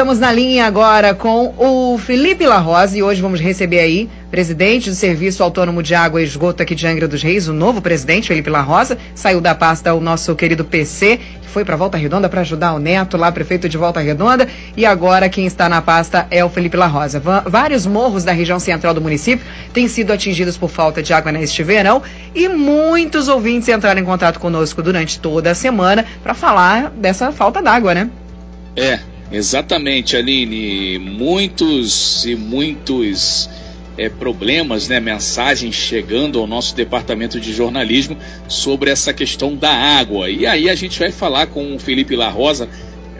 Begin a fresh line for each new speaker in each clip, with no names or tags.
Estamos na linha agora com o Felipe La Rosa e hoje vamos receber aí presidente do Serviço Autônomo de Água e Esgoto aqui de Angra dos Reis, o novo presidente, Felipe La Rosa. Saiu da pasta o nosso querido PC, que foi para Volta Redonda para ajudar o Neto lá, prefeito de Volta Redonda. E agora quem está na pasta é o Felipe La Rosa. Vários morros da região central do município têm sido atingidos por falta de água neste verão e muitos ouvintes entraram em contato conosco durante toda a semana para falar dessa falta d'água, né?
É, exatamente, Aline. Muitos e muitos é, problemas, né, mensagens chegando ao nosso departamento de jornalismo sobre essa questão da água. E aí a gente vai falar com o Felipe La Rosa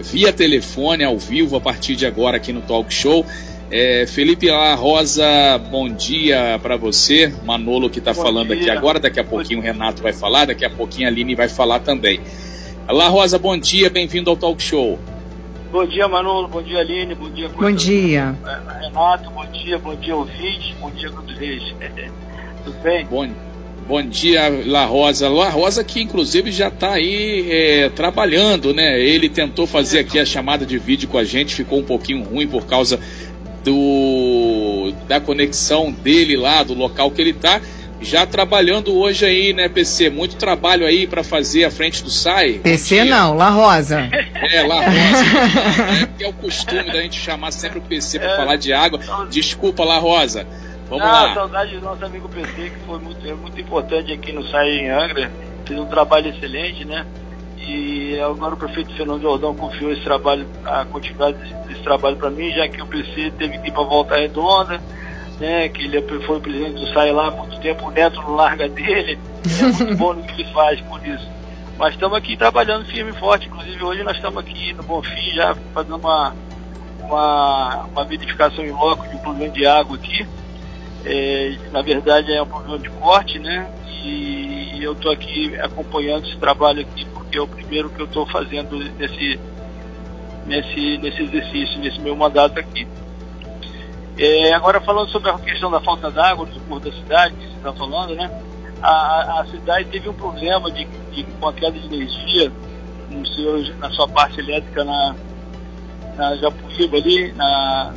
via telefone, ao vivo, a partir de agora aqui no Talk Show. É, Felipe La Rosa, bom dia para você. Manolo que está falando dia. aqui agora, daqui a pouquinho o Renato vai falar, daqui a pouquinho a Aline vai falar também. La Rosa, bom dia, bem-vindo ao Talk Show.
Bom dia, Manolo. Bom dia, Aline. Bom dia,
Bom dia.
Renato. Bom dia, bom dia, ouvinte. Bom dia, Grupo Reis. Tudo bem?
Bom, bom dia, La Rosa. La Rosa que, inclusive, já está aí é, trabalhando, né? Ele tentou fazer aqui a chamada de vídeo com a gente, ficou um pouquinho ruim por causa do da conexão dele lá, do local que ele está já trabalhando hoje aí, né, PC? Muito trabalho aí para fazer à frente do SAI.
PC não, La Rosa.
É, La Rosa. é, é o costume da gente chamar sempre o PC para é. falar de água. Desculpa, La Rosa. Vamos não, lá.
saudade do nosso amigo PC, que foi muito, é muito importante aqui no SAI em Angra. Fez um trabalho excelente, né? E agora o prefeito Fernando Jordão confiou esse trabalho, a continuidade desse, desse trabalho para mim, já que o PC teve que ir para Volta Redonda né, que ele foi o presidente do SAI lá há muito tempo, o neto não larga dele, é muito bom no que ele faz por isso. Mas estamos aqui trabalhando firme e forte, inclusive hoje nós estamos aqui no Bonfim já fazendo uma, uma, uma verificação em loco de um problema de água aqui. É, na verdade é um problema de corte, né? E, e eu estou aqui acompanhando esse trabalho aqui porque é o primeiro que eu estou fazendo nesse, nesse, nesse exercício, nesse meu mandato aqui. É, agora falando sobre a questão da falta d'água no suporte da cidade, que você está falando, né? A, a, cidade teve um problema de, de, com a queda de energia no seu, na sua parte elétrica na, na Japuíba ali, na,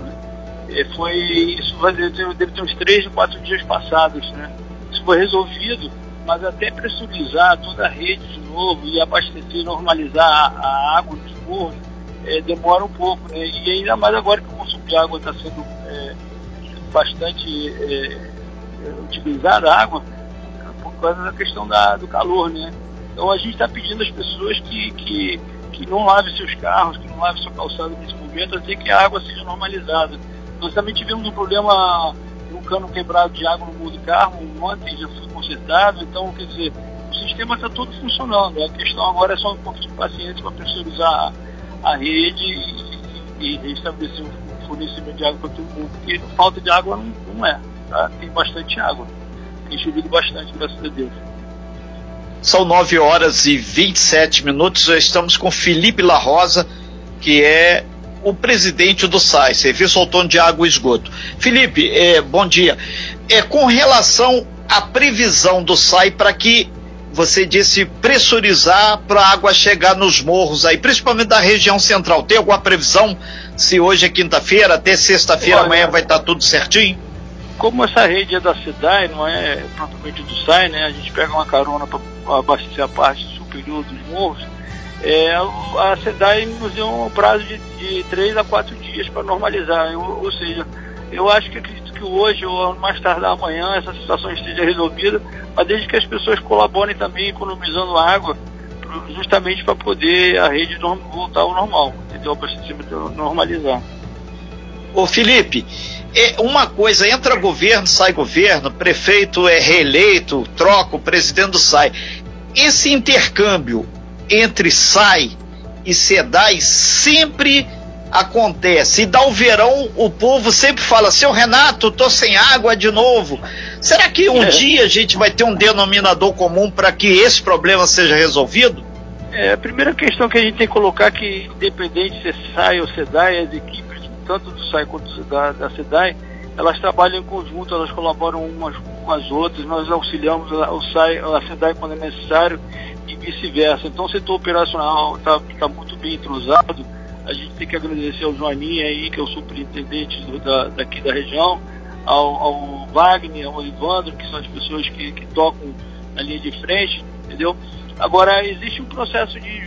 é, foi, isso deve ter uns três ou quatro dias passados, né? Isso foi resolvido, mas até pressurizar toda a rede de novo e abastecer, normalizar a, a água dos morros, é, demora um pouco, né? E ainda mais agora que o consumo de água está sendo é, bastante é, utilizada, a água, por causa da questão da, do calor, né? Então a gente está pedindo às pessoas que, que, que não lavem seus carros, que não lavem sua calçada nesse momento, até que a água seja normalizada. Nós também tivemos um problema um cano quebrado de água no mundo do carro, ontem já foi consertado, então, quer dizer, o sistema está todo funcionando. A questão agora é só um pouco de paciência para pressurizar a rede e, restabelecer o fornecimento de água para todo mundo, porque falta de água não, não é. Tá? Tem bastante água. Tem chovido bastante, graças a Deus.
São 9 horas e 27 minutos. Já estamos com Felipe La Rosa, que é o presidente do SAI, Serviço Autônomo de Água e Esgoto. Felipe, é, bom dia. É, com relação à previsão do SAI para que você disse pressurizar para a água chegar nos morros aí, principalmente da região central. Tem alguma previsão se hoje é quinta-feira, até sexta-feira, amanhã vai estar tá tudo certinho?
Como essa rede é da SEDAI, não é propriamente do SAI, né? A gente pega uma carona para abastecer a parte superior dos morros. É, a SEDAI nos deu um prazo de, de 3 a 4 dias para normalizar. ou seja, eu acho que que hoje ou mais tarde amanhã essa situação esteja resolvida, mas desde que as pessoas colaborem também economizando água, justamente para poder a rede voltar ao normal, entendeu? Para se normalizar.
Ô Felipe, é uma coisa, entra governo, sai governo, prefeito é reeleito, troca, o presidente sai. Esse intercâmbio entre SAI e SEDAI sempre acontece. E dá o verão, o povo sempre fala, seu Renato, tô sem água de novo. Será que um é. dia a gente vai ter um denominador comum para que esse problema seja resolvido?
É, a primeira questão que a gente tem que colocar é que, independente se é SAI ou SEDAI, as equipes, tanto do SAI quanto da, da SEDAI, elas trabalham em conjunto, elas colaboram umas com as outras, nós auxiliamos o SAI, a SEDAI quando é necessário e vice-versa. Então o setor operacional está tá muito bem entrosado, A gente tem que agradecer ao Joaninha aí, que é o superintendente do, da, daqui da região, ao, ao, Wagner, ao Evandro, que são as pessoas que, que tocam na linha de frente, entendeu? Agora, existe um processo de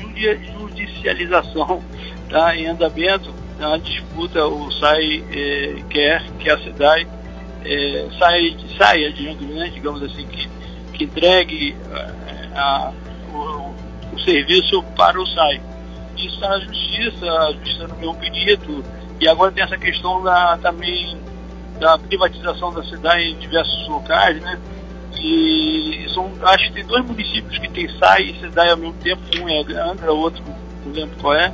judicialização tá, em andamento, a disputa, o SAI é, quer que a cidade é, saia, saia de né, digamos assim, que, que entregue a, a, o, o, serviço para o SAI. Isso está na justiça, a justiça no meu pedido, e agora tem essa questão da, também da privatização da cidade em diversos locais, né? E são, acho que tem dois municípios que tem SAI e cidade ao mesmo tempo, um é Angra, outro não lembro qual é.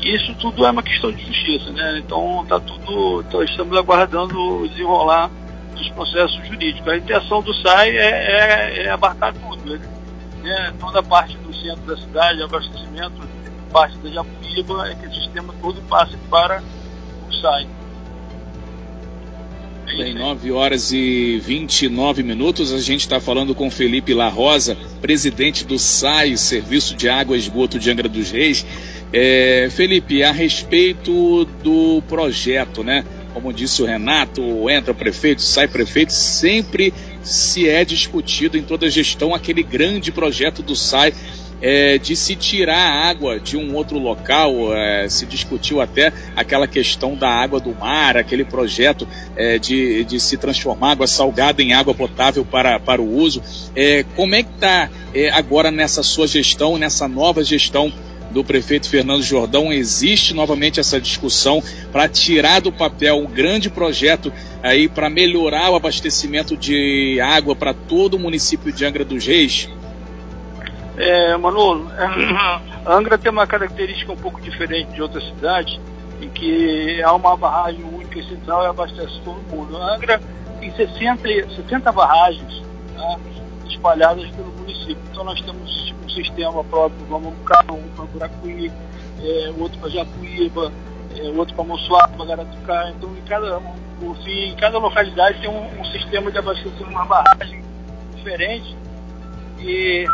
E isso tudo é uma questão de justiça, né? Então tá tudo, então, estamos aguardando o desenrolar dos processos jurídicos. A intenção do SAI é, é, é abarcar tudo, né? né? Toda a parte do centro da cidade, abastecimento, parte da Japuíba, é que o sistema todo passe para o SAI.
Bem, 9 horas e 29 minutos. A gente está falando com Felipe La Rosa, presidente do SAI, Serviço de Água e Esgoto de Angra dos Reis. É, Felipe, a respeito do projeto, né? Como disse o Renato, entra prefeito, sai prefeito, sempre se é discutido em toda a gestão aquele grande projeto do SAI é, de se tirar água de um outro local, é, se discutiu até aquela questão da água do mar, aquele projeto é, de, de se transformar água salgada em água potável para, para o uso. É, como é que está é, agora nessa sua gestão, nessa nova gestão do prefeito Fernando Jordão, existe novamente essa discussão para tirar do papel um grande projeto aí para melhorar o abastecimento de água para todo o município de Angra dos Reis?
É, Manolo, Angra tem uma característica um pouco diferente de outras cidades, em que há uma barragem única e central e abastece todo mundo. Angra tem 60, 60 barragens tá, espalhadas pelo município. Então nós temos um sistema próprio, vamos um um para Buracuí, é, outro para Japuíba, é, outro para Moçoaba, Garatucá. Então em cada, assim, em cada localidade tem um, um sistema de abastecimento, uma barragem diferente. E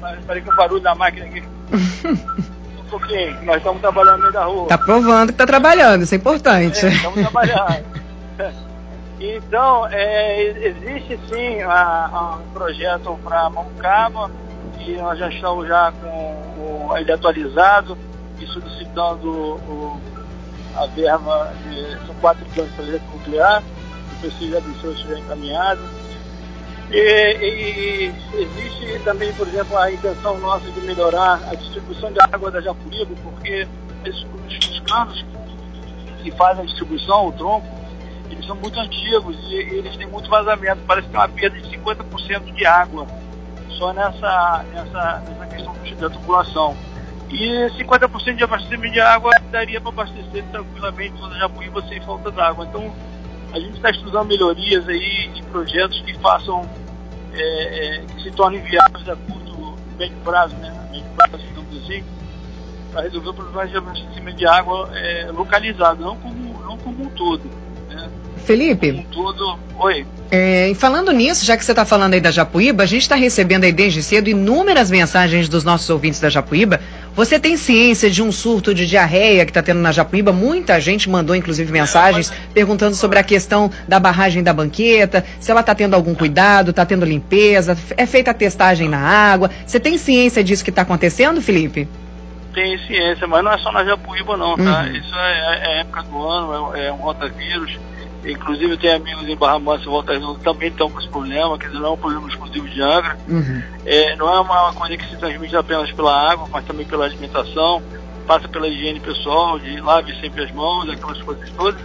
Parei com o barulho da máquina aqui. um pouquinho, nós estamos trabalhando no meio da rua.
Tá provando que tá trabalhando, isso é importante. É,
estamos trabalhando. então, é, existe sim a, a, um projeto para Moncaba, e nós já estamos já com o, ele atualizado e solicitando o, a verba, de, são quatro planos de projeto nuclear, o preciso já deixou estiver encaminhado e, e, existe também, por exemplo, a intenção nossa de melhorar a distribuição de água da Japuriba, porque esses, os canos que fazem a distribuição, o tronco, eles são muito antigos e, e eles têm muito vazamento. Parece que tem uma perda de 50% de água só nessa, nessa, nessa questão da tubulação. E 50% de abastecimento de água daria para abastecer tranquilamente toda a Japuíba sem falta d'água. Então, a gente está estudando melhorias aí de projetos que façam, é, é, que se tornem viáveis a curto, médio prazo, né? A médio prazo, digamos assim, para resolver o problema de abastecimento de água é, localizado, não como, não como um todo. Né?
Felipe.
Como um todo. Oi.
É, falando nisso, já que você está falando aí da Japuíba, a gente está recebendo aí desde cedo inúmeras mensagens dos nossos ouvintes da Japuíba. Você tem ciência de um surto de diarreia que está tendo na Japuíba? Muita gente mandou, inclusive, mensagens perguntando sobre a questão da barragem da banqueta, se ela está tendo algum cuidado, está tendo limpeza, é feita a testagem na água. Você tem ciência disso que está acontecendo, Felipe?
Tem ciência, mas não é só na Japuíba não, tá? Uhum. Isso é, é, época do ano, é, é um rotavírus Inclusive eu tenho amigos em Barra Mansa e Volta Redonda que também estão com esse problema, quer dizer, não é um problema exclusivo de Angra. Uhum. É, não é uma coisa que se transmite apenas pela água, mas também pela alimentação, passa pela higiene pessoal, de lave sempre as mãos, aquelas coisas todas.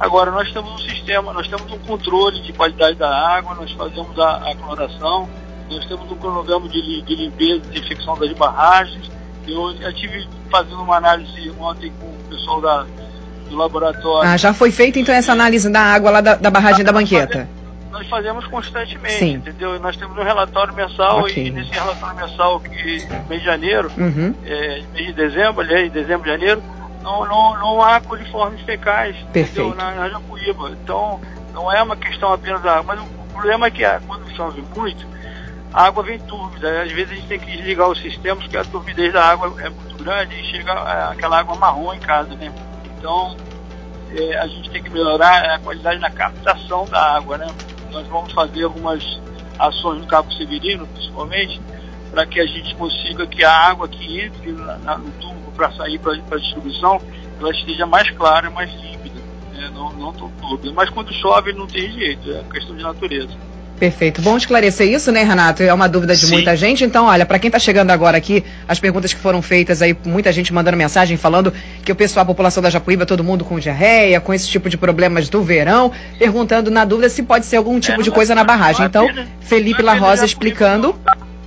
Agora, nós temos um sistema, nós temos um controle de qualidade da água, nós fazemos a, a cloração, nós temos um cronograma de, de limpeza desinfecção das barragens. Eu já estive fazendo uma análise ontem com o pessoal da do laboratório.
Ah, já foi feita então essa análise da água lá da, da barragem da banqueta?
Nós fazemos constantemente, Sim. entendeu? Nós temos um relatório mensal okay. e nesse relatório mensal que mês de janeiro, uhum. é, mês de dezembro, aliás, dezembro, janeiro, não, não, não há coliformes fecais
entendeu?
Na, na Japuíba. Então, não é uma questão apenas da água, mas o problema é que quando chove muito, a água vem túrbida. Às vezes a gente tem que desligar o sistema porque a turbidez da água é muito grande e chega aquela água marrom em casa, né? Então, é, a gente tem que melhorar a qualidade na captação da água, né? Nós vamos fazer algumas ações no Cabo Severino, principalmente, para que a gente consiga que a água que entre na, na, no tubo para sair para a distribuição, ela esteja mais clara, mais límpida, né? não, não tão turbida. Mas quando chove não tem jeito, é questão de natureza.
Perfeito. Bom esclarecer isso, né, Renato? É uma dúvida de Sim. muita gente. Então, olha, para quem está chegando agora aqui, as perguntas que foram feitas aí, muita gente mandando mensagem falando que o pessoal, a população da Japuíba, todo mundo com diarreia, com esse tipo de problemas do verão, perguntando na dúvida se pode ser algum tipo é, de coisa é, na barragem. É então, pena, Felipe La Rosa explicando.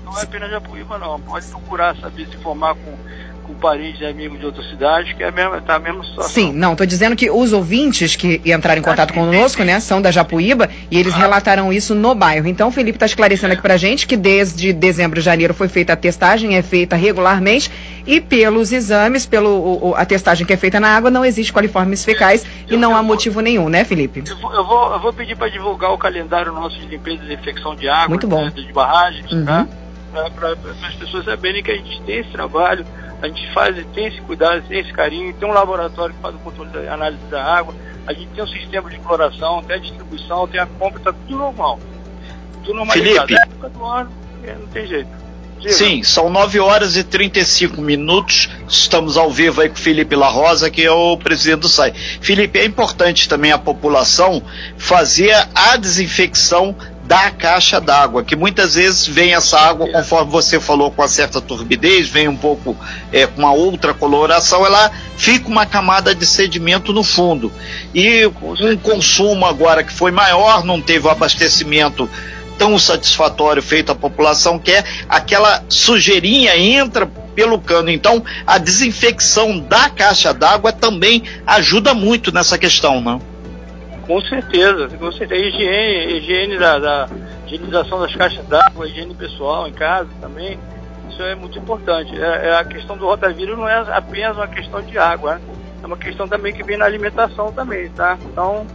Não, não é apenas Japuíba, não. Pode procurar saber se informar com com parentes e amigos de outras cidades, que é a mesma, tá a mesma situação.
Sim, não, estou dizendo que os ouvintes que entraram em contato conosco, né, são da Japuíba e eles ah. relataram isso no bairro. Então o Felipe está esclarecendo aqui pra gente que desde dezembro e janeiro foi feita a testagem, é feita regularmente e pelos exames, pelo o, a testagem que é feita na água, não existe coliformes fecais é, e não há motivo nenhum, né, Felipe?
Eu vou, eu vou, eu vou pedir para divulgar o calendário nosso de limpeza e desinfecção de água,
Muito bom.
Né, de barragens, tá? uhum. tá? Para as pessoas saberem que a gente tem esse trabalho a gente faz, tem esse cuidado, tem esse carinho, tem um laboratório que faz o controle da análise da água, a gente tem um sistema de exploração, tem a distribuição, tem a compra, está tudo normal.
Tudo normalizado. Felipe,
época do ano, é, não tem jeito.
Diga. Sim, são 9 horas e 35 minutos. Estamos ao vivo aí com o Felipe La Rosa, que é o presidente do SAI. Felipe, é importante também a população fazer a desinfecção da caixa d'água, que muitas vezes vem essa água, conforme você falou, com uma certa turbidez, vem um pouco é, com uma outra coloração, ela fica uma camada de sedimento no fundo. E um consumo agora que foi maior, não teve o abastecimento tão satisfatório feito à população, que é aquela sujeirinha entra pelo cano. Então, a desinfecção da caixa d'água também ajuda muito nessa questão, não?
Com certeza, com certeza. Higiene, higiene da, da higienização das caixas d'água, higiene pessoal em casa também, isso é muito importante. É, é, a questão do rotavírus não é apenas uma questão de água, né? é uma questão também que vem na alimentação também, tá? Então,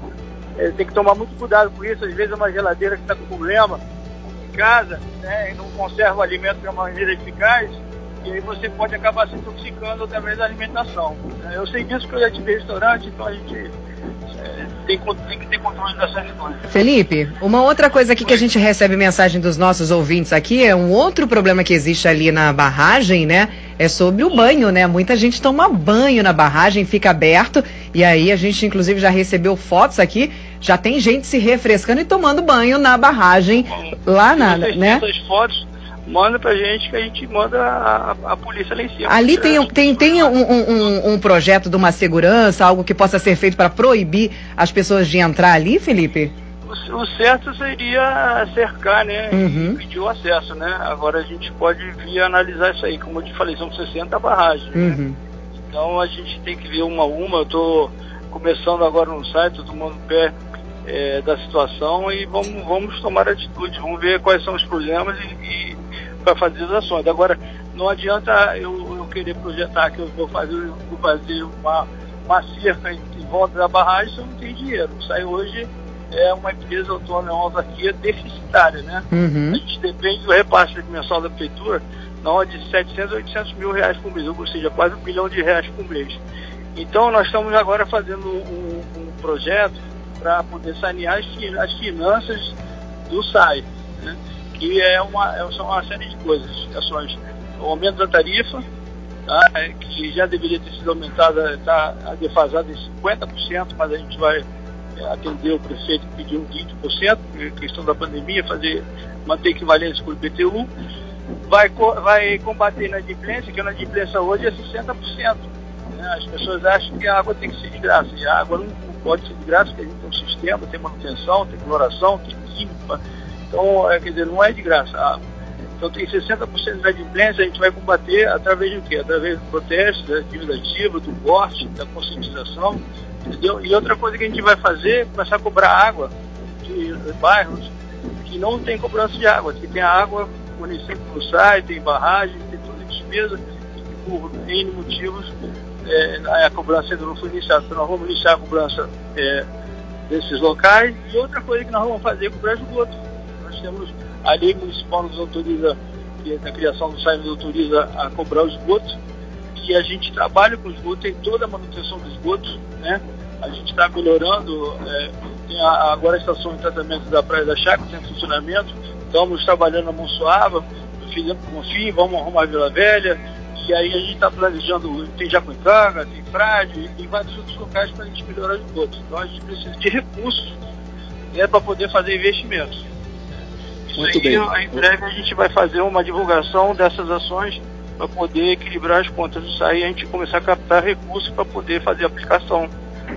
é, tem que tomar muito cuidado com isso. Às vezes é uma geladeira que está com problema em casa, né, e não conserva o alimento de uma maneira eficaz, e aí você pode acabar se intoxicando através da alimentação. Eu sei disso porque eu já tive restaurante, então a gente tem, tem, que ter controle dessas coisas.
Felipe, uma outra coisa aqui que a gente recebe mensagem dos nossos ouvintes aqui é um outro problema que existe ali na barragem, né? É sobre o banho, né? Muita gente toma banho na barragem, fica aberto, e aí a gente inclusive já recebeu fotos aqui, já tem gente se refrescando e tomando banho na barragem lá na, né?
Essas fotos manda pra gente que a gente manda a, a polícia lá em cima.
Ali tem, tem, tem um, um, um, projeto de uma segurança, algo que possa ser feito para proibir as pessoas de entrar ali, Felipe?
O, o certo seria cercar, né? Uhum. E pedir o acesso, né? Agora a gente pode vir analisar isso aí. Como eu te falei, são 60 barragens. Né? Uhum. Né? Então a gente tem que ver uma a uma. Eu estou começando agora no site, tomando pé é, da situação e vamos, vamos tomar atitude, vamos ver quais são os problemas e, e para fazer as ações. Agora, não adianta eu, eu, querer projetar que eu vou fazer, vou fazer uma, uma cerca em, em volta da barragem se eu não tenho dinheiro. Aí hoje é uma empresa autônoma, é uma autarquia deficitária, né? Uhum. A gente depende do repasse mensal da prefeitura na ordem de 700 a 800 mil reais por mês, ou seja, quase um bilhão de reais por mês. Então, nós estamos agora fazendo um, um projeto para poder sanear as, as finanças do SAI. Que é uma, é, são uma série de coisas. Ações, o aumento da tarifa, tá? É, que já deveria ter sido aumentada, está defasada em 50%, mas a gente vai é, atender o prefeito que pediu 20%, questão da pandemia, fazer, manter equivalência com o IPTU. Vai, vai combater na inadimplência, que a inadimplência hoje é 60%. Né? As pessoas acham que a água tem que ser de graça, e a água não, pode ser de graça, porque a gente tem um sistema, tem manutenção, tem exploração, tem química, então, é, quer dizer, não é de graça a água. Então tem 60% de inadimplência, a gente vai combater através do quê? Através do protesto, da atividade ativa, do corte, da conscientização, entendeu? E outra coisa que a gente vai fazer é começar a cobrar água de bairros que não tem cobrança de água, que tem água, o município sai, tem barragem, tem toda despesa, e por N motivos é, a cobrança ainda não foi iniciada. Então nós vamos iniciar a cobrança é, desses locais. E outra coisa que nós vamos fazer é cobrar esgoto temos A lei municipal nos autoriza, a criação do SAI nos autoriza a cobrar o esgoto, e a gente trabalha com esgoto, tem toda a manutenção do esgoto, né? A gente está melhorando, é, tem a, agora a estação de tratamento da Praia da Chácara, tem funcionamento, estamos trabalhando na Monsoava, fizemos com o fim, vamos arrumar a Vila Velha, e aí a gente está planejando, tem Jacuicanga, tem Frade, tem vários outros locais para a gente melhorar o esgoto. Então a gente precisa de recursos né, para poder fazer investimentos. Muito aí, bem. em breve a gente vai fazer uma divulgação dessas ações para poder equilibrar as contas do SAI e a gente começar a captar recursos para poder fazer a aplicação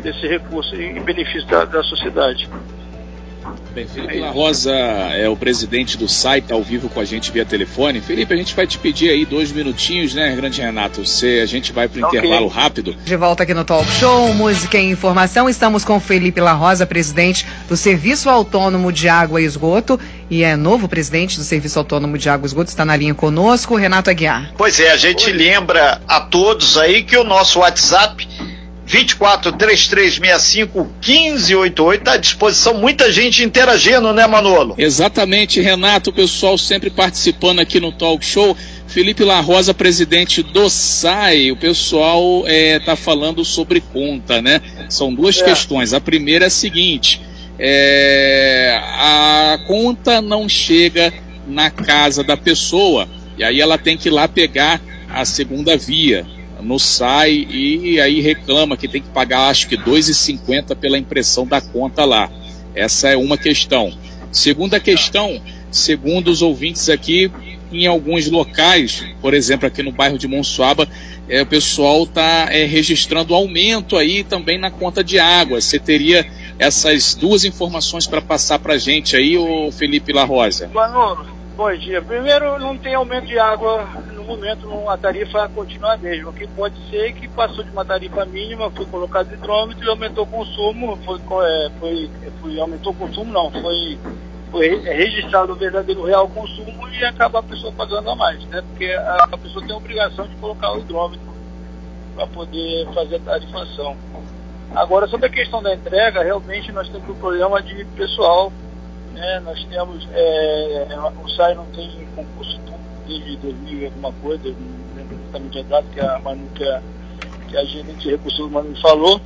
desse recurso em benefício da, da sociedade.
Bem, Felipe La Rosa é o presidente do site, ao vivo com a gente via telefone. Felipe, a gente vai te pedir aí dois minutinhos, né, grande Renato? Você, a gente vai para o okay. intervalo rápido.
De volta aqui no Talk Show, Música e Informação. Estamos com Felipe La Rosa, presidente do Serviço Autônomo de Água e Esgoto. E é novo presidente do Serviço Autônomo de Água e Esgoto. Está na linha conosco, Renato Aguiar.
Pois é, a gente Oi. lembra a todos aí que o nosso WhatsApp 24 3365 1588 está à disposição, muita gente interagindo, né, Manolo?
Exatamente, Renato, o pessoal sempre participando aqui no Talk Show. Felipe La Rosa, presidente do SAI, o pessoal está é, tá falando sobre conta, né? São duas é. questões. A primeira é a seguinte: é, a conta não chega na casa da pessoa, e aí ela tem que ir lá pegar a segunda via no SAI e aí reclama que tem que pagar acho que R$ 2,50 pela impressão da conta lá. Essa é uma questão. Segunda questão, segundo os ouvintes aqui, em alguns locais, por exemplo aqui no bairro de Monsuaba, é, o pessoal está é, registrando aumento aí também na conta de água. Você teria essas duas informações para passar para a gente aí, o Felipe La Rosa?
Manolo, bom dia. Primeiro, não tem aumento de água no momento a tarifa continua a mesma. O que pode ser que passou de uma tarifa mínima, foi colocado hidrômetro e aumentou o consumo, foi, é, foi, foi, aumentou o consumo não, foi, foi registrado o verdadeiro real consumo e acaba a pessoa pagando a mais, né? Porque a, a pessoa tem a obrigação de colocar o hidrômetro para poder fazer a tarifação. Agora, sobre a questão da entrega, realmente nós temos um problema de pessoal. Né? Nós temos, é, o SAI não tem concurso desde 2000 e alguma coisa, não lembro exatamente a data que a Manu, que a, que a gerente de recursos humanos falou.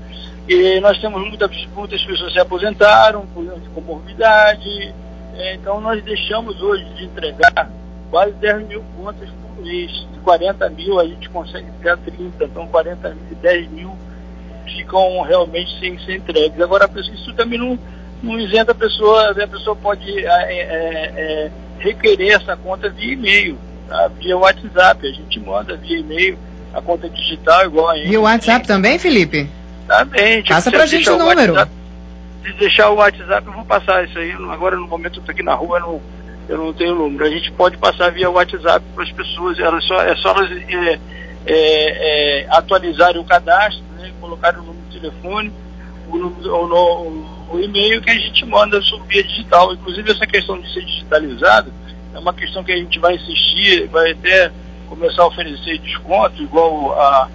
E nós temos muitas, muitas pessoas se aposentaram por de comorbidade, é, então nós deixamos hoje de entregar quase 10 mil contas por mês. De 40 mil a gente consegue entregar 30, então 40 mil e 10 mil ficam realmente sem ser entregues. Agora, isso também não, não isenta a pessoa, a pessoa pode é, é, é requerer essa conta via e-mail tá? via WhatsApp. A gente manda via e-mail a conta digital igual a
E o WhatsApp também, Felipe?
Também.
Tipo, Passa pra gente o número. WhatsApp,
se deixar o WhatsApp, eu vou passar isso aí. Agora, no momento eu tô aqui na rua, eu não, eu não tenho número. A gente pode passar via WhatsApp para as pessoas. Elas só, é só elas é, é, é, atualizarem o cadastro, né, o número de telefone, o, o, o, e-mail que a gente manda sobre digital. Inclusive, essa questão de ser digitalizado, é uma questão que a gente vai insistir, vai até começar a oferecer desconto, igual a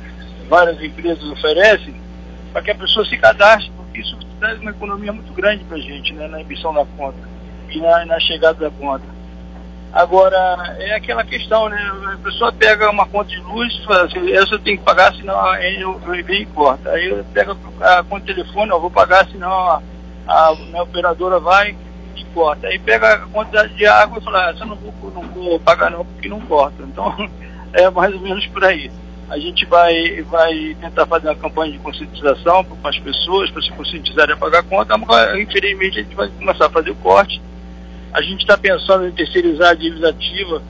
várias empresas oferecem, para que a pessoa se cadastre, porque isso traz uma economia muito grande para a gente, né, na emissão da conta e na, na, chegada da conta. Agora, é aquela questão, né? A pessoa pega uma conta de luz e fala assim, essa eu tenho que pagar, senão eu, eu venho e. Aí eu pego a conta de telefone, eu vou pagar, senão a, a minha operadora vai corta. Aí pega a quantidade de água e fala, ah, essa eu não vou, não vou pagar não porque não corta. Então é mais ou menos por aí. A gente vai, vai tentar fazer uma campanha de conscientização para as pessoas, para se conscientizarem a pagar a conta, mas infelizmente a gente vai começar a fazer o corte. A gente está pensando em terceirizar a dívida ativa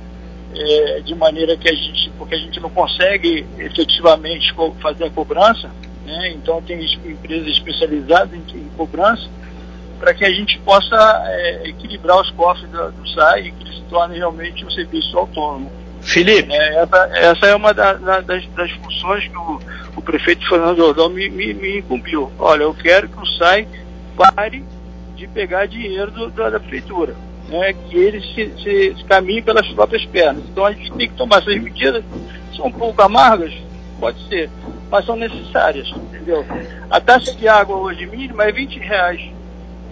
é, de maneira que a gente, porque a gente não consegue efetivamente fazer a cobrança, né? então tem empresas especializadas em, em cobrança, para que a gente possa é, equilibrar os cofres do, do SAI e que ele se torne realmente um serviço autônomo.
Felipe.
É, essa, essa, é uma da, da, das, das, funções que o, o, prefeito Fernando Jordão me, me, me, incumbiu. Olha, eu quero que o SAI pare de pegar dinheiro do, da, da, prefeitura, né, que ele se, se, se caminhe pelas próprias pernas. Então a gente tem que tomar essas medidas, são um pouco amargas, pode ser, mas são necessárias, entendeu? A taxa de água hoje mínima é 20 reais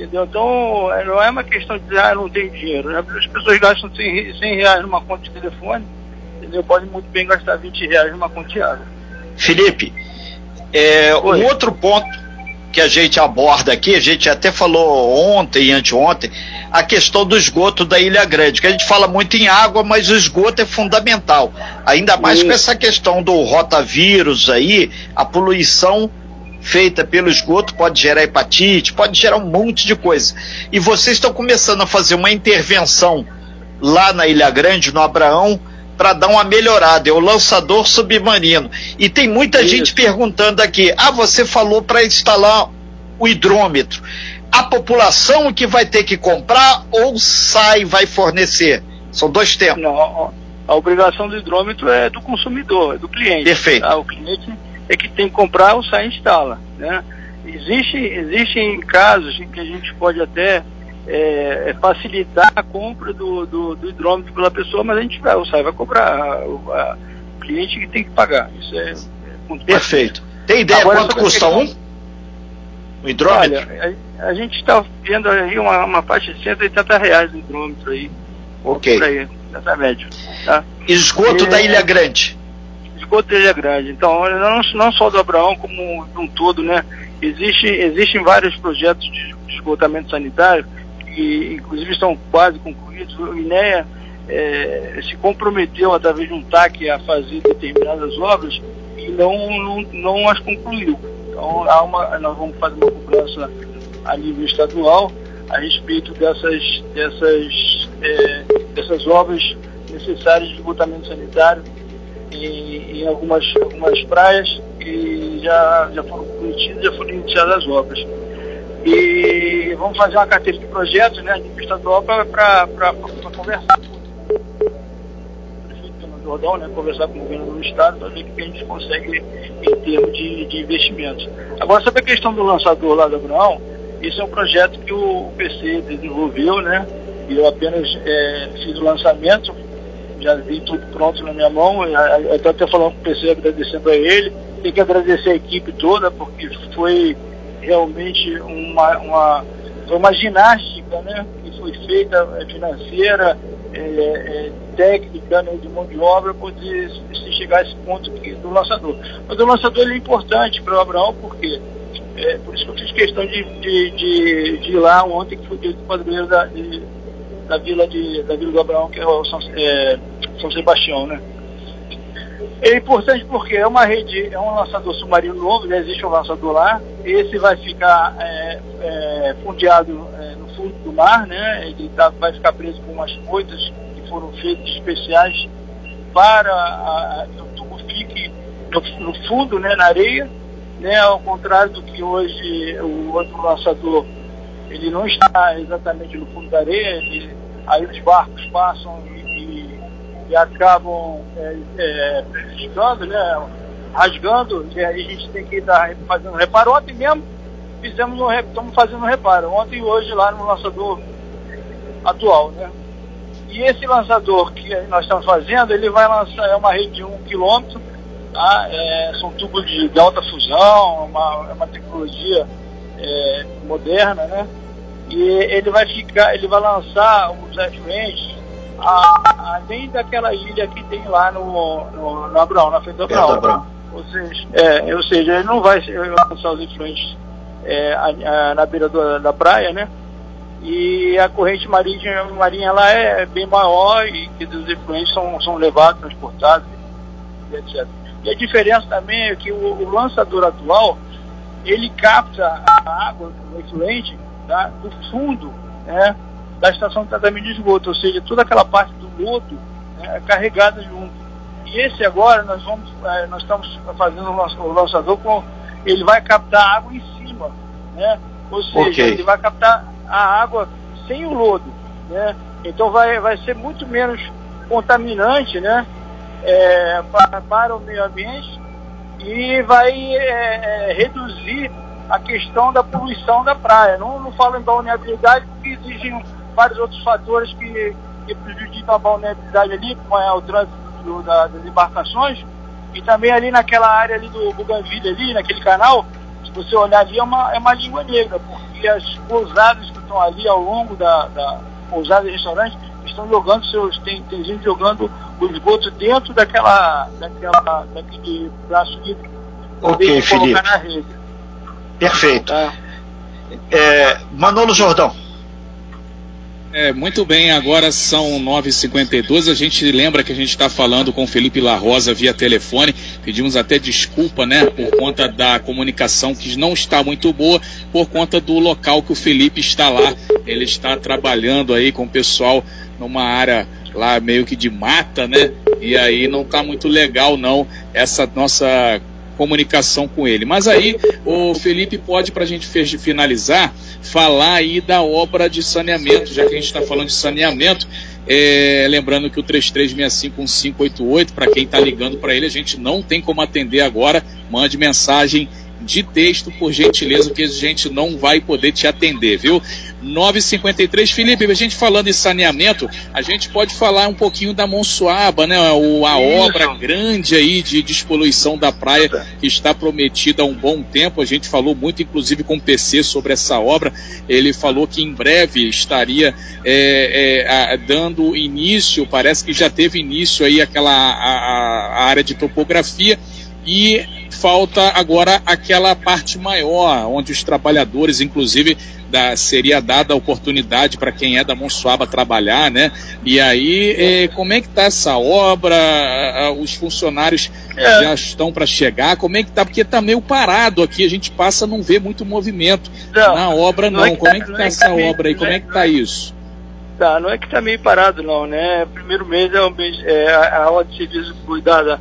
Entendeu? Então, é, não é uma questão de dizer, ah, não tem dinheiro. Né? As pessoas gastam 100, 100 reais numa conta de telefone, entendeu? Podem muito bem gastar 20 reais numa conta de água.
Felipe, é, um outro ponto que a gente aborda aqui, a gente até falou ontem e anteontem, a questão do esgoto da Ilha Grande, que a gente fala muito em água, mas o esgoto é fundamental. Ainda mais com essa questão do rotavírus aí, a poluição feita pelo esgoto pode gerar hepatite, pode gerar um monte de coisa. E vocês estão começando a fazer uma intervenção lá na Ilha Grande, no Abraão, para dar uma melhorada. É o lançador submarino. E tem muita Isso. gente perguntando aqui: ah, você falou para instalar o hidrômetro. A população que vai ter que comprar ou sai vai fornecer? São dois temas.
Não, a obrigação do hidrômetro é do consumidor, é do cliente.
Perfeito.
Tá? O cliente é que tem que comprar ou sai e instala. Né? Existe, existem casos em que a gente pode até é, é, facilitar a compra do, do, do, hidrômetro pela pessoa, mas a gente vai, o SAI vai cobrar, o cliente que tem que pagar. Isso é,
é Perfeito. Tem ideia Agora, quanto custa um? O hidrômetro?
Olha, a, a gente está vendo aí uma, uma faixa de 180 reais o hidrômetro aí.
Ok.
Aí, nessa média. Tá?
Esgoto e, da Ilha Grande
esgoto da Ilha Grande. Então, não, não só do Abraão, como de um todo, né? Existe, existem vários projetos de esgotamento sanitário que, inclusive, estão quase concluídos. O INEA é, se comprometeu, através de um TAC, a fazer determinadas obras e não, não, não as concluiu. Então, há uma, nós vamos fazer uma cobrança a nível estadual a respeito dessas, dessas, é, dessas obras necessárias de esgotamento sanitário em, em algumas, algumas praias e já, já foram prometidas, já foram iniciadas as obras. E vamos fazer uma carteira de projetos, né, de estadual para conversar com o prefeito do Jordão, né, conversar com o governo do estado para ver o que a gente consegue em termos de, de investimentos. Agora, sobre a questão do lançador lá do Abraão, esse é um projeto que o PC desenvolveu, né, e eu apenas é, fiz o lançamento, já vi tudo pronto na minha mão. Eu estou até falando com o PC agradecendo a ele. Tem que agradecer a equipe toda, porque foi realmente uma, uma, uma ginástica né, que foi feita é, financeira, é, é, técnica né, de mão de obra poder se chegar a esse ponto aqui do lançador. Mas o lançador ele é importante para o Abraão, porque é, por isso que eu fiz questão de, de, de, de ir lá ontem, que foi o padroeiro da, de, da vila de da Vila do Abraão, que é o São, é, São Sebastião, né? É importante porque é uma rede, é um lançador submarino novo, já existe um lançador lá. Esse vai ficar é, é, fundeado é, no fundo do mar, né? Ele tá, vai ficar preso com umas coisas que foram feitas especiais para a, que o tubo fique no, no, fundo, né? Na areia, né? Ao contrário do que hoje o outro lançador ele não está exatamente no fundo da areia, ele aí os barcos passam e, e, e acabam é, é, prejudicando, né? Rasgando, e aí a gente tem que estar fazendo reparo. Ontem mesmo fizemos um, estamos fazendo um reparo, ontem e hoje lá no lançador atual. Né? E esse lançador que nós estamos fazendo, ele vai lançar, é uma rede de um quilômetro, tá? É, são tubos de, de, alta fusão, uma, é uma tecnologia é, moderna, né? E ele vai ficar, ele vai lançar os efluentes além daquela ilha que tem lá no, no, no Abraão, na frente do Abraão. Ou, seja, é, ou seja, ele não vai lançar os efluentes é, a, a, na beira do, da praia, né? E a corrente marinha, marinha lá é bem maior e que os efluentes são, são levados, transportados, etc. E a diferença também é que o, o lançador atual, ele capta a água, o efluente, tá? do fundo né, da estação de tratamento de esgoto, ou seja, toda aquela parte do lodo né, é carregada junto. E esse agora nós vamos, é, nós estamos fazendo o lançador com ele vai captar água em cima, né? Ou seja, okay. ele vai captar a água sem o lodo, né? Então vai, vai ser muito menos contaminante, né? É, para, para o meio ambiente e vai é, é reduzir a questão da poluição da praia. Não, não falo em balneabilidade porque existem vários outros fatores que, que prejudicam a balneabilidade ali, como é o trânsito do, da, das embarcações, e também ali naquela área ali do Buganville ali, naquele canal, se você olhar ali, é uma, é uma língua negra, porque as pousadas que estão ali ao longo da, da pousada e restaurante estão jogando seus, tem, tem gente jogando o esgoto dentro daquela, daquela, daquele braço hídrico.
Ok, Felipe. Perfeito. Tá. É, Manolo Jordão.
É, muito bem, agora são 9h52. A gente lembra que a gente está falando com Felipe La Rosa via telefone. Pedimos até desculpa, né, por conta da comunicação que não está muito boa, por conta do local que o Felipe está lá. Ele está trabalhando aí com o pessoal numa área lá meio que de mata, né? E aí não está muito legal, não, essa nossa comunicação com ele. Mas aí o Felipe pode, para a gente finalizar, falar aí da obra de saneamento, já que a gente está falando de saneamento. É, lembrando que o 33651588, para quem está ligando para ele, a gente não tem como atender agora. Mande mensagem de texto, por gentileza, que a gente não vai poder te atender, viu? 953. Felipe, a gente falando em saneamento, a gente pode falar um pouquinho da Monsuaba, né? O, a Isso. obra grande aí de despoluição da praia que está prometida há um bom tempo. A gente falou muito, inclusive, com o PC sobre essa obra. Ele falou que em breve estaria é, é, a, dando início, parece que já teve início aí aquela a, a área de topografia e falta agora aquela parte maior, onde os trabalhadores, inclusive, da, seria dada a oportunidade para quem é da Monsuaba trabalhar, né? E aí, eh, como é que está essa obra? Os funcionários é. já estão para chegar? Como é que está? Porque está meio parado aqui, a gente passa a não ver muito movimento. Não, Na obra não. não. É como tá, é que está é essa tá obra aí? Como é, é que está isso?
Tá, não é que está meio parado não, né? Primeiro mês é, o mês, é a aula de serviço cuidada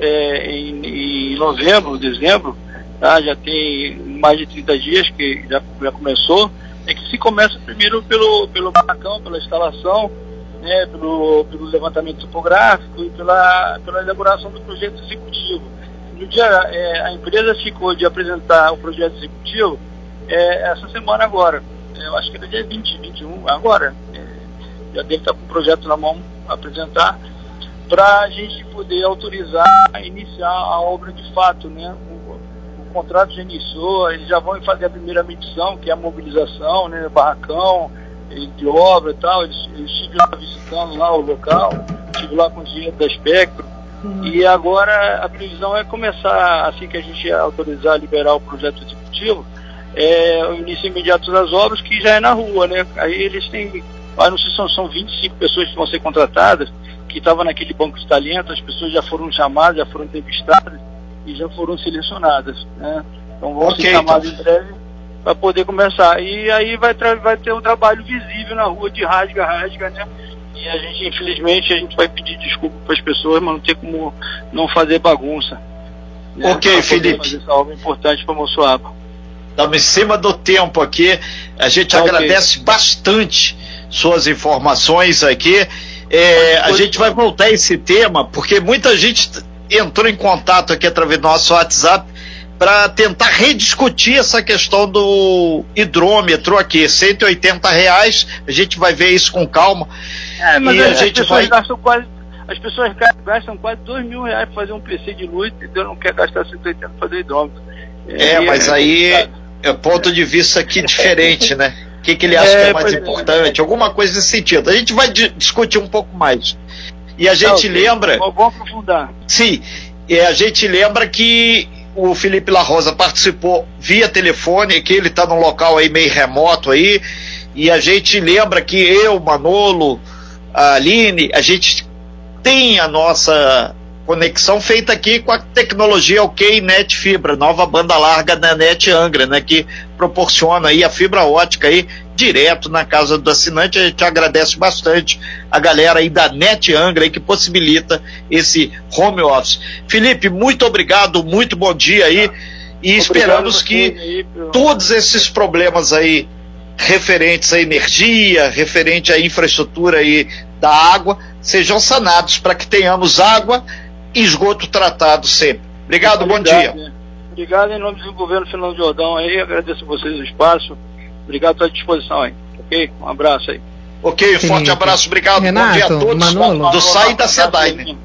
é, em, em, novembro, dezembro, tá? já tem mais de 30 dias que já, já começou, é que se começa primeiro pelo, pelo barracão, pela instalação, né, pelo, pelo levantamento topográfico e pela, pela elaboração do projeto executivo. No dia, é, a empresa ficou de apresentar o projeto executivo é, essa semana agora. É, eu acho que era dia 20, 21, agora. É, já deve estar com o projeto na mão apresentar para a gente poder autorizar iniciar a obra de fato, né? O, o, contrato já iniciou, eles já vão fazer a primeira medição, que é a mobilização, né? Barracão, de obra e tal. Eles, eles estive lá visitando lá o local, estive lá com o dinheiro da Espectro. Uhum. E agora a previsão é começar, assim que a gente autorizar, liberar o projeto executivo, é, o início imediato das obras, que já é na rua, né? Aí eles têm, não sei se são, são 25 pessoas que vão ser contratadas, que estava naquele banco de talento, as pessoas já foram chamadas, já foram entrevistadas e já foram selecionadas. Né? Então vão okay, ser chamadas então. em breve para poder começar. E aí vai, vai ter um trabalho visível na rua de rasga, rasga, né? E a gente, infelizmente, a gente vai pedir desculpa para as pessoas, mas não tem como não fazer bagunça.
Né? Ok, Felipe.
Fazer essa obra importante para Moçoaba.
Estamos em cima do tempo aqui. A gente okay. agradece bastante suas informações aqui. É, a gente vai voltar a esse tema, porque muita gente entrou em contato aqui através do nosso WhatsApp para tentar rediscutir essa questão do hidrômetro aqui, 180 reais, a gente vai ver isso com calma.
É, mas e a, a gente vai... gastam quase, as pessoas gastam quase 2 mil reais para fazer um PC de luz, entendeu? Não quer gastar 180 para fazer hidrômetro.
É, é mas é, aí é ponto de vista aqui diferente, né? O que, que ele acha é, que é mais é. importante, é. alguma coisa nesse sentido. A gente vai discutir um pouco mais. E a gente Não, lembra.
Vamos aprofundar.
Sim, e a gente lembra que o Felipe La Rosa participou via telefone, que ele está num local aí meio remoto aí, e a gente lembra que eu, Manolo, a Aline, a gente tem a nossa conexão feita aqui com a tecnologia OK Net Fibra, nova banda larga da Net Angra, né, que proporciona aí a fibra ótica aí direto na casa do assinante. A gente agradece bastante a galera aí da Net Angra aí que possibilita esse home office. Felipe, muito obrigado, muito bom dia aí e esperamos que todos esses problemas aí referentes à energia, referente à infraestrutura aí da água, sejam sanados para que tenhamos água esgoto tratado sempre. Obrigado, bom dia. Né?
Obrigado em nome do governo Fernando Jordão aí, agradeço a vocês o espaço. Obrigado pela disposição aí, ok? Um abraço aí.
Ok, forte abraço, obrigado, Renato, bom dia a todos
Manolo.
do SAI da SEDAI.